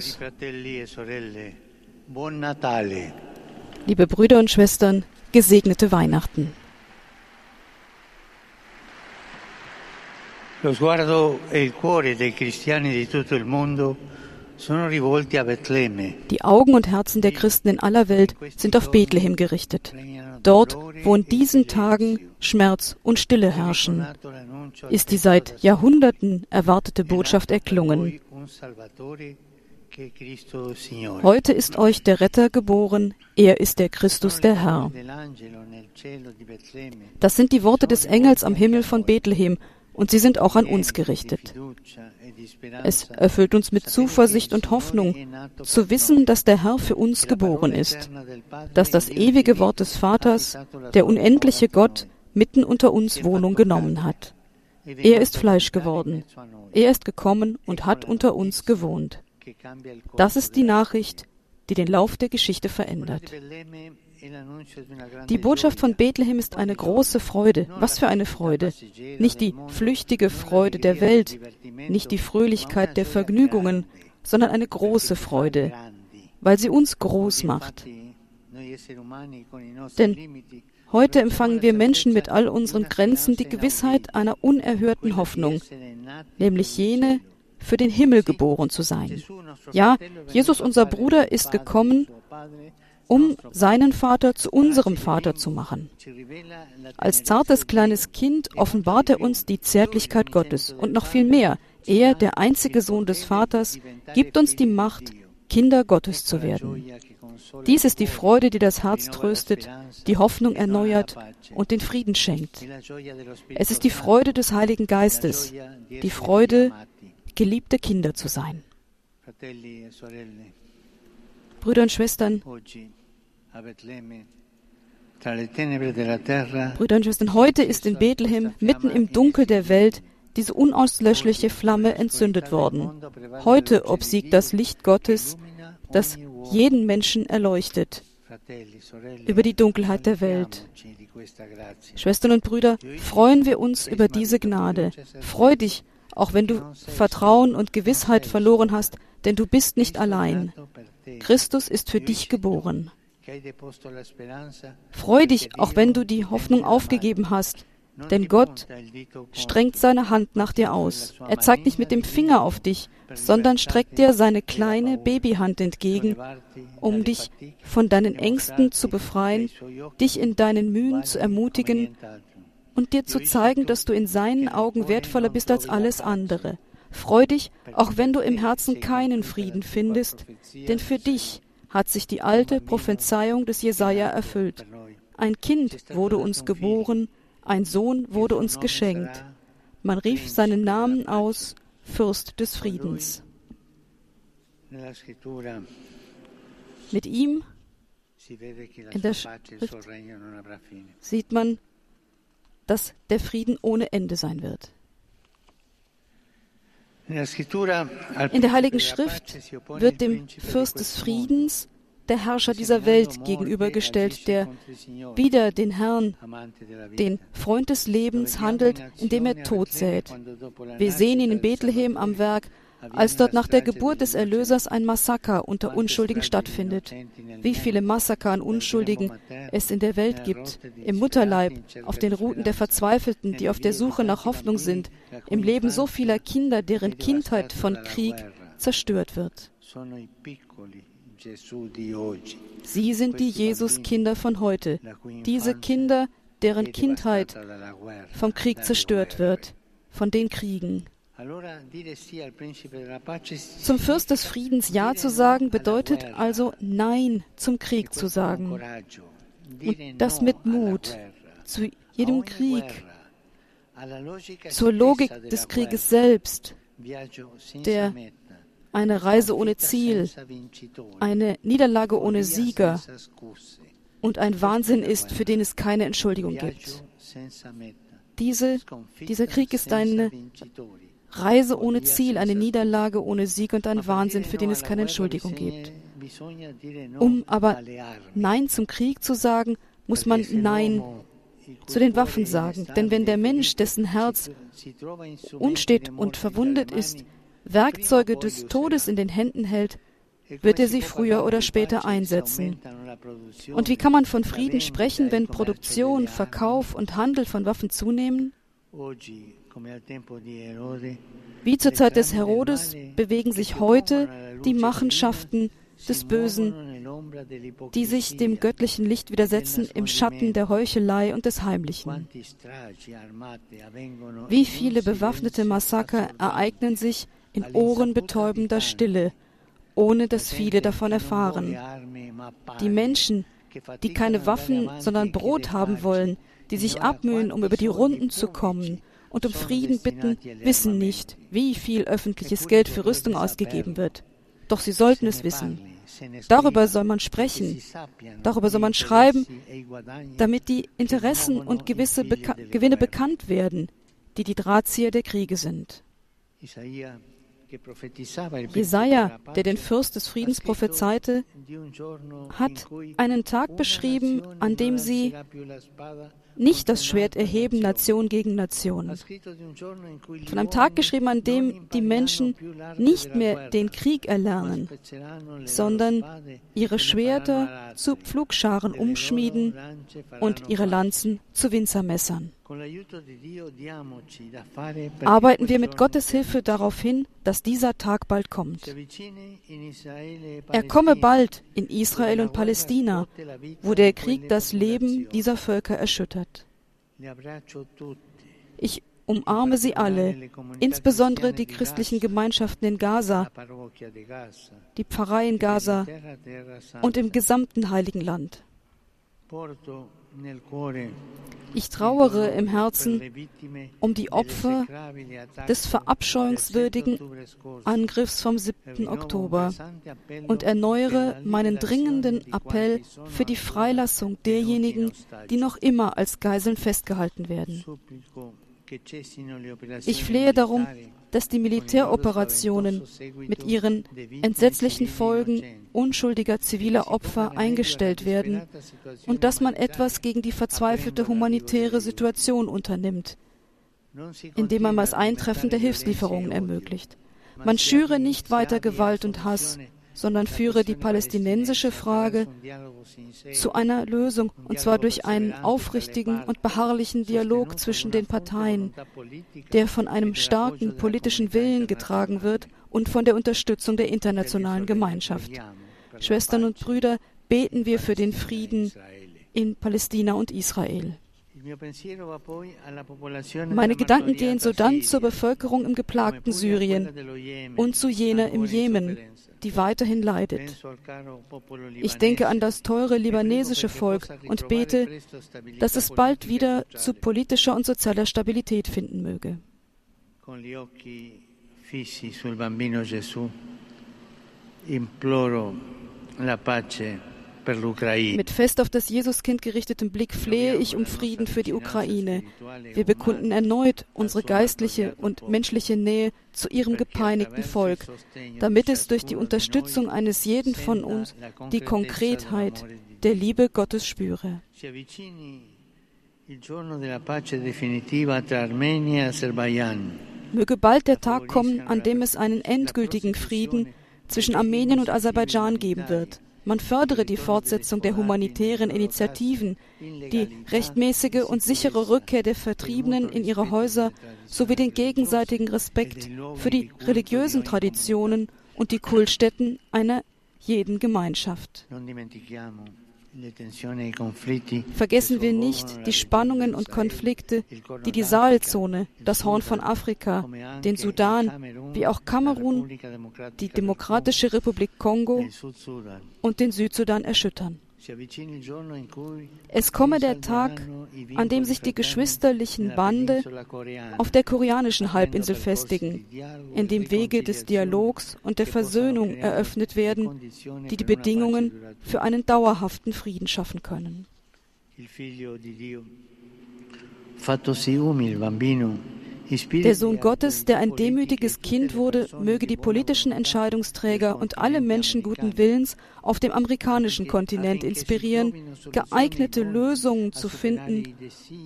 Fratelli e. Liebe Brüder und Schwestern, gesegnete Weihnachten. Lo sguardo e il cuore dei cristiani di tutto il mondo sono rivolti a Betlemme. Die Augen und Herzen der Christen in aller Welt sind auf Bethlehem gerichtet. Dort, wo in diesen Tagen Schmerz und Stille herrschen, ist die seit Jahrhunderten erwartete Botschaft erklungen. Heute ist euch der Retter geboren, er ist der Christus der Herr. Das sind die Worte des Engels am Himmel von Bethlehem, und sie sind auch an uns gerichtet. Es erfüllt uns mit Zuversicht und Hoffnung, zu wissen, dass der Herr für uns geboren ist, dass das ewige Wort des Vaters, der unendliche Gott, mitten unter uns Wohnung genommen hat. Er ist Fleisch geworden. Er ist gekommen und hat unter uns gewohnt. Das ist die Nachricht, die den Lauf der Geschichte verändert. Die Botschaft von Bethlehem ist eine große Freude. Was für eine Freude. Nicht die flüchtige Freude der Welt, nicht die Fröhlichkeit der Vergnügungen, sondern eine große Freude, weil sie uns groß macht. Denn heute empfangen wir Menschen mit all unseren Grenzen die Gewissheit einer unerhörten Hoffnung, nämlich jene, für den Himmel geboren zu sein. Ja, Jesus, unser Bruder, ist gekommen, um seinen Vater zu unserem Vater zu machen. Als zartes kleines Kind offenbart er uns die Zärtlichkeit Gottes und noch viel mehr. Er, der einzige Sohn des Vaters, gibt uns die Macht, Kinder Gottes zu werden. Dies ist die Freude, die das Herz tröstet, die Hoffnung erneuert und den Frieden schenkt. Es ist die Freude des Heiligen Geistes, die Freude, geliebte Kinder zu sein. Brüder und Schwestern, Brüder und Schwestern, heute ist in Bethlehem, mitten im Dunkel der Welt, diese unauslöschliche Flamme entzündet worden. Heute obsiegt das Licht Gottes, das jeden Menschen erleuchtet, über die Dunkelheit der Welt. Schwestern und Brüder, freuen wir uns über diese Gnade. Freu dich, auch wenn du Vertrauen und Gewissheit verloren hast, denn du bist nicht allein. Christus ist für dich geboren. Freu dich, auch wenn du die Hoffnung aufgegeben hast, denn Gott strengt seine Hand nach dir aus. Er zeigt nicht mit dem Finger auf dich, sondern streckt dir seine kleine Babyhand entgegen, um dich von deinen Ängsten zu befreien, dich in deinen Mühen zu ermutigen und dir zu zeigen, dass du in seinen Augen wertvoller bist als alles andere. Freu dich, auch wenn du im Herzen keinen Frieden findest, denn für dich hat sich die alte Prophezeiung des Jesaja erfüllt. Ein Kind wurde uns geboren, ein Sohn wurde uns geschenkt. Man rief seinen Namen aus, Fürst des Friedens. Mit ihm in der Schrift sieht man, dass der Frieden ohne Ende sein wird. In der Heiligen Schrift wird dem Fürst des Friedens der Herrscher dieser Welt gegenübergestellt, der wieder den Herrn, den Freund des Lebens, handelt, indem er Tod sät. Wir sehen ihn in Bethlehem am Werk, als dort nach der Geburt des Erlösers ein Massaker unter Unschuldigen stattfindet. Wie viele Massaker an Unschuldigen es in der Welt gibt, im Mutterleib, auf den Routen der Verzweifelten, die auf der Suche nach Hoffnung sind, im Leben so vieler Kinder, deren Kindheit von Krieg zerstört wird. Sie sind die Jesus-Kinder von heute, diese Kinder, deren Kindheit vom Krieg zerstört wird, von den Kriegen. Zum Fürst des Friedens Ja zu sagen bedeutet also Nein zum Krieg zu sagen. Und das mit Mut, zu jedem Krieg, zur Logik des Krieges selbst, der eine Reise ohne Ziel, eine Niederlage ohne Sieger. und ein Wahnsinn ist, für den es keine Entschuldigung gibt. Diese, dieser Krieg ist eine Reise ohne Ziel, eine Niederlage ohne Sieg und ein Wahnsinn, für den es keine Entschuldigung gibt. Um aber Nein zum Krieg zu sagen, muss man Nein zu den Waffen sagen. Denn wenn der Mensch, dessen Herz unstet und verwundet ist, Werkzeuge des Todes in den Händen hält, wird er sie früher oder später einsetzen. Und wie kann man von Frieden sprechen, wenn Produktion, Verkauf und Handel von Waffen zunehmen? Wie zur Zeit des Herodes bewegen sich heute die Machenschaften des Bösen, die sich dem göttlichen Licht widersetzen, im Schatten der Heuchelei und des Heimlichen. Wie viele bewaffnete Massaker ereignen sich in ohrenbetäubender Stille, ohne dass viele davon erfahren. Die Menschen, die keine Waffen, sondern Brot haben wollen, die sich abmühen, um über die Runden zu kommen und um Frieden bitten, wissen nicht, wie viel öffentliches Geld für Rüstung ausgegeben wird. Doch sie sollten es wissen. Darüber soll man sprechen, darüber soll man schreiben, damit die Interessen und gewisse Beka Gewinne bekannt werden, die die Drahtzieher der Kriege sind. Jesaja, der den Fürst des Friedens prophezeite, hat einen Tag beschrieben, an dem sie nicht das Schwert erheben, Nation gegen Nation. Von einem Tag geschrieben, an dem die Menschen nicht mehr den Krieg erlernen, sondern ihre Schwerter zu Pflugscharen umschmieden und ihre Lanzen zu Winzermessern. Arbeiten wir mit Gottes Hilfe darauf hin, dass dieser Tag bald kommt. Er komme bald in Israel und Palästina, wo der Krieg das Leben dieser Völker erschüttert. Ich umarme sie alle, insbesondere die christlichen Gemeinschaften in Gaza, die Pfarrei in Gaza und im gesamten Heiligen Land. Ich trauere im Herzen um die Opfer des verabscheuungswürdigen Angriffs vom 7. Oktober und erneuere meinen dringenden Appell für die Freilassung derjenigen, die noch immer als Geiseln festgehalten werden. Ich flehe darum, dass die Militäroperationen mit ihren entsetzlichen Folgen unschuldiger ziviler Opfer eingestellt werden und dass man etwas gegen die verzweifelte humanitäre Situation unternimmt, indem man das Eintreffen der Hilfslieferungen ermöglicht. Man schüre nicht weiter Gewalt und Hass, sondern führe die palästinensische Frage zu einer Lösung, und zwar durch einen aufrichtigen und beharrlichen Dialog zwischen den Parteien, der von einem starken politischen Willen getragen wird und von der Unterstützung der internationalen Gemeinschaft. Schwestern und Brüder, beten wir für den Frieden in Palästina und Israel. Meine Gedanken gehen sodann zur Bevölkerung im geplagten Syrien und zu jener im Jemen, die weiterhin leidet. Ich denke an das teure libanesische Volk und bete, dass es bald wieder zu politischer und sozialer Stabilität finden möge. imploro la pace mit fest auf das Jesuskind gerichtetem Blick flehe ich um Frieden für die Ukraine. Wir bekunden erneut unsere geistliche und menschliche Nähe zu ihrem gepeinigten Volk, damit es durch die Unterstützung eines jeden von uns die Konkretheit der Liebe Gottes spüre. Möge bald der Tag kommen, an dem es einen endgültigen Frieden zwischen Armenien und Aserbaidschan geben wird. Man fördere die Fortsetzung der humanitären Initiativen, die rechtmäßige und sichere Rückkehr der Vertriebenen in ihre Häuser sowie den gegenseitigen Respekt für die religiösen Traditionen und die Kultstätten einer jeden Gemeinschaft. Vergessen wir nicht die Spannungen und Konflikte, die die Sahelzone, das Horn von Afrika, den Sudan, wie auch Kamerun, die Demokratische Republik Kongo und den Südsudan erschüttern. Es komme der Tag, an dem sich die geschwisterlichen Bande auf der koreanischen Halbinsel festigen, in dem Wege des Dialogs und der Versöhnung eröffnet werden, die die Bedingungen für einen dauerhaften Frieden schaffen können. Fattosi umil bambino der Sohn Gottes, der ein demütiges Kind wurde, möge die politischen Entscheidungsträger und alle Menschen guten Willens auf dem amerikanischen Kontinent inspirieren, geeignete Lösungen zu finden,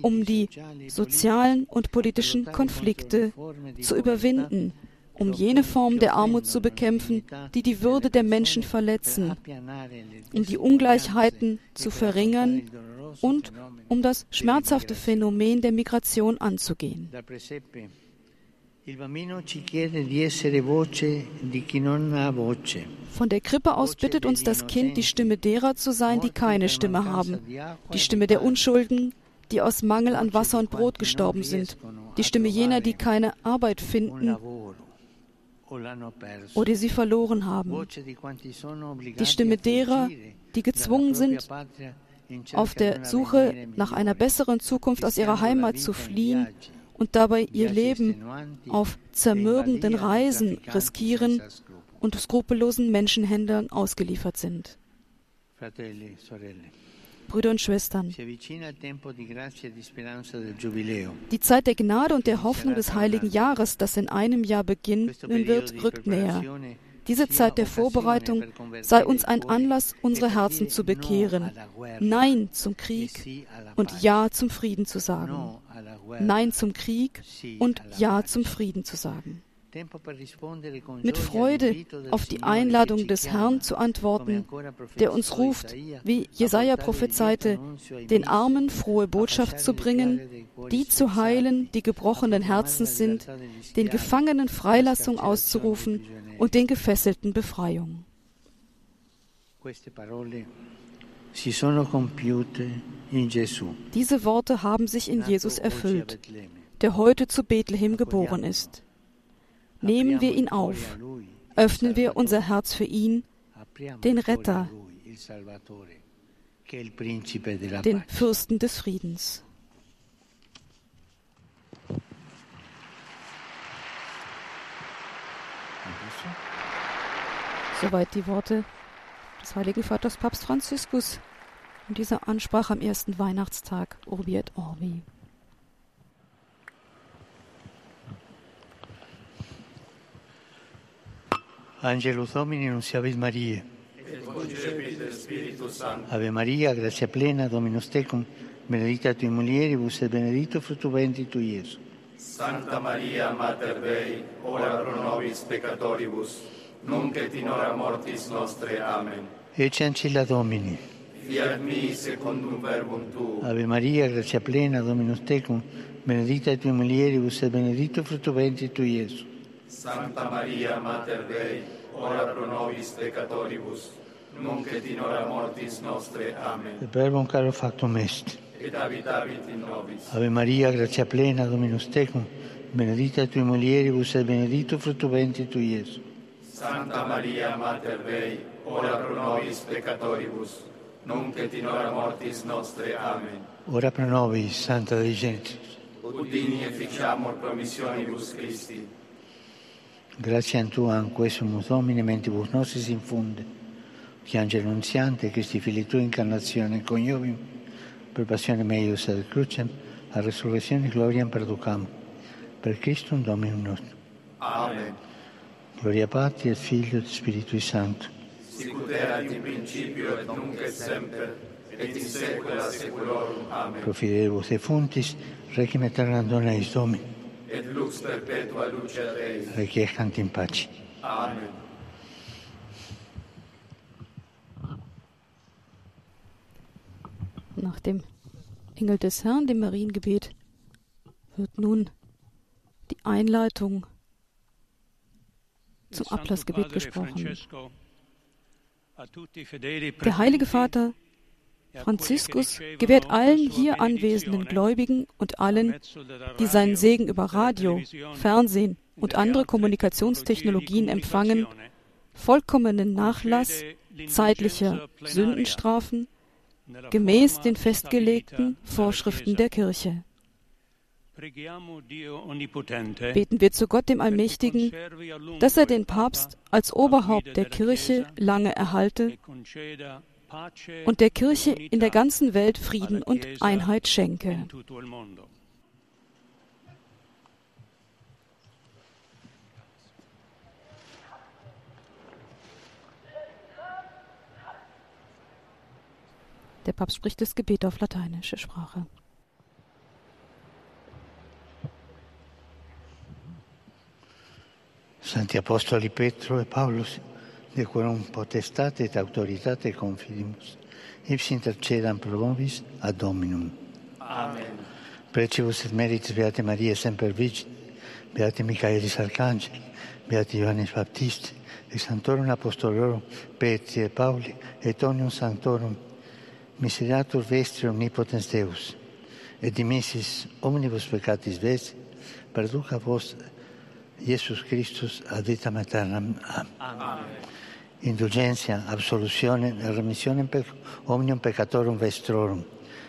um die sozialen und politischen Konflikte zu überwinden, um jene Formen der Armut zu bekämpfen, die die Würde der Menschen verletzen, um die Ungleichheiten zu verringern und um das schmerzhafte Phänomen der Migration anzugehen. Von der Krippe aus bittet uns das Kind, die Stimme derer zu sein, die keine Stimme haben, die Stimme der Unschuldigen, die aus Mangel an Wasser und Brot gestorben sind, die Stimme jener, die keine Arbeit finden oder sie verloren haben, die Stimme derer, die gezwungen sind, auf der Suche nach einer besseren Zukunft aus ihrer Heimat zu fliehen und dabei ihr Leben auf zermürbenden Reisen riskieren und skrupellosen Menschenhändlern ausgeliefert sind. Brüder und Schwestern, die Zeit der Gnade und der Hoffnung des heiligen Jahres, das in einem Jahr beginnen wird, rückt näher. Diese Zeit der Vorbereitung sei uns ein Anlass, unsere Herzen zu bekehren, Nein zum Krieg und Ja zum Frieden zu sagen. Nein zum Krieg und Ja zum Frieden zu sagen. Mit Freude auf die Einladung des Herrn zu antworten, der uns ruft, wie Jesaja prophezeite, den Armen frohe Botschaft zu bringen, die zu heilen, die gebrochenen Herzens sind, den Gefangenen Freilassung auszurufen und den Gefesselten Befreiung. Diese Worte haben sich in Jesus erfüllt, der heute zu Bethlehem geboren ist. Nehmen wir ihn auf, öffnen wir unser Herz für ihn, den Retter, den Fürsten des Friedens. Soweit die Worte des Heiligen Vaters Papst Franziskus in dieser Ansprache am ersten Weihnachtstag Urbi et Orbi. Angelus Domini nunciavit Mariae. Ave Maria, grazia plena, Dominus tecum, benedicta tui mulieribus et benedictus fructus ventris tui, Iesus. Santa Maria, Mater Dei, ora pro nobis peccatoribus, nunc et in hora mortis nostre. Amen. Ecce ancilla Domini. Fiat mi secundum verbum tuum. Ave Maria, grazia plena, Dominus tecum, benedicta tui mulieribus et benedictus fructus ventris tui, Iesus. Santa Maria, Mater Dei, ora pro nobis peccatoribus, nunc et in hora mortis nostre. Amen. Et verbum caro factum est. Et habitavit in nobis. Ave Maria, grazia plena, Dominus tecum, benedicta tui mulieribus et benedictus fructus ventris tui, Iesus. Santa Maria, Mater Dei, ora pro nobis peccatoribus, nunc et in hora mortis nostre. Amen. Ora pro nobis, Santa Dei Genitrix. Udini efficiamur promissionibus Christi. Grazie a Tua, anque sumus Domine, mentibus nostris infunde, che angelo nunziante, Christi Fili Tua, incarnazione coniovium, per passione meius ad crucem, a resurrezione gloriam perducam, per Christum Dominum nostrum. Amen. Gloria Patri et Figlio et Spiritui Sancto. Sicut erat in principio et nunc et semper, et in saecula saeculorum. Amen. Pro fidelibus defuntis, requiem aeternam eis Domini, Et lux perpetua luce Dei. requiescant in pace. Amen. Nach dem Engel des Herrn, dem Mariengebet, wird nun die Einleitung zum Ablassgebet gesprochen. Der Heilige Vater Franziskus gewährt allen hier anwesenden Gläubigen und allen, die seinen Segen über Radio, Fernsehen und andere Kommunikationstechnologien empfangen, vollkommenen Nachlass zeitlicher Sündenstrafen gemäß den festgelegten Vorschriften der Kirche. Beten wir zu Gott dem Allmächtigen, dass er den Papst als Oberhaupt der Kirche lange erhalte und der Kirche in der ganzen Welt Frieden und Einheit schenke. Der Papst spricht das Gebet auf lateinische Sprache. Santi Apostoli Petro e Paulus, de quorum potestate et autoritate confidimus, ipsi intercedam pro vobis ad Dominum. Amen. Precibus et meritis Beate Maria Semper Virgin, Beate Michaelis Arcangeli, Beate Ioannis Baptisti, et Santorum Apostolorum Petri et Pauli, et omnium Sanctorum, miseratur vestri omnipotens Deus, et dimissis omnibus peccatis vestri, perduca vos Iesus Christus ad vitam aeternam. Amen. Indulgentia, absoluzione remissione per omnium peccatorum vestrorum,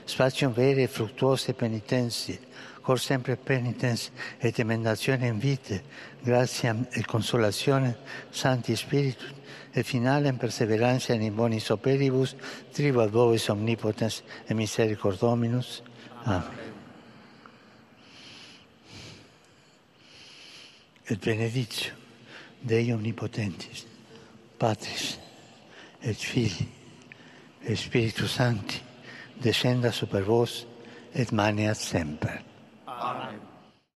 spatium vere e fructuose penitenzie, cor sempre penitens et emendazione in vite, gratiam e consolazione, Santi Spiritus, e finale in perseveranza in bonis operibus, tribu ad vobis omnipotens e misericors Dominus. Amen. et benedictio Dei omnipotentis, Patris et Filii et Spiritus Sancti, descenda super vos et maneat semper. Amen.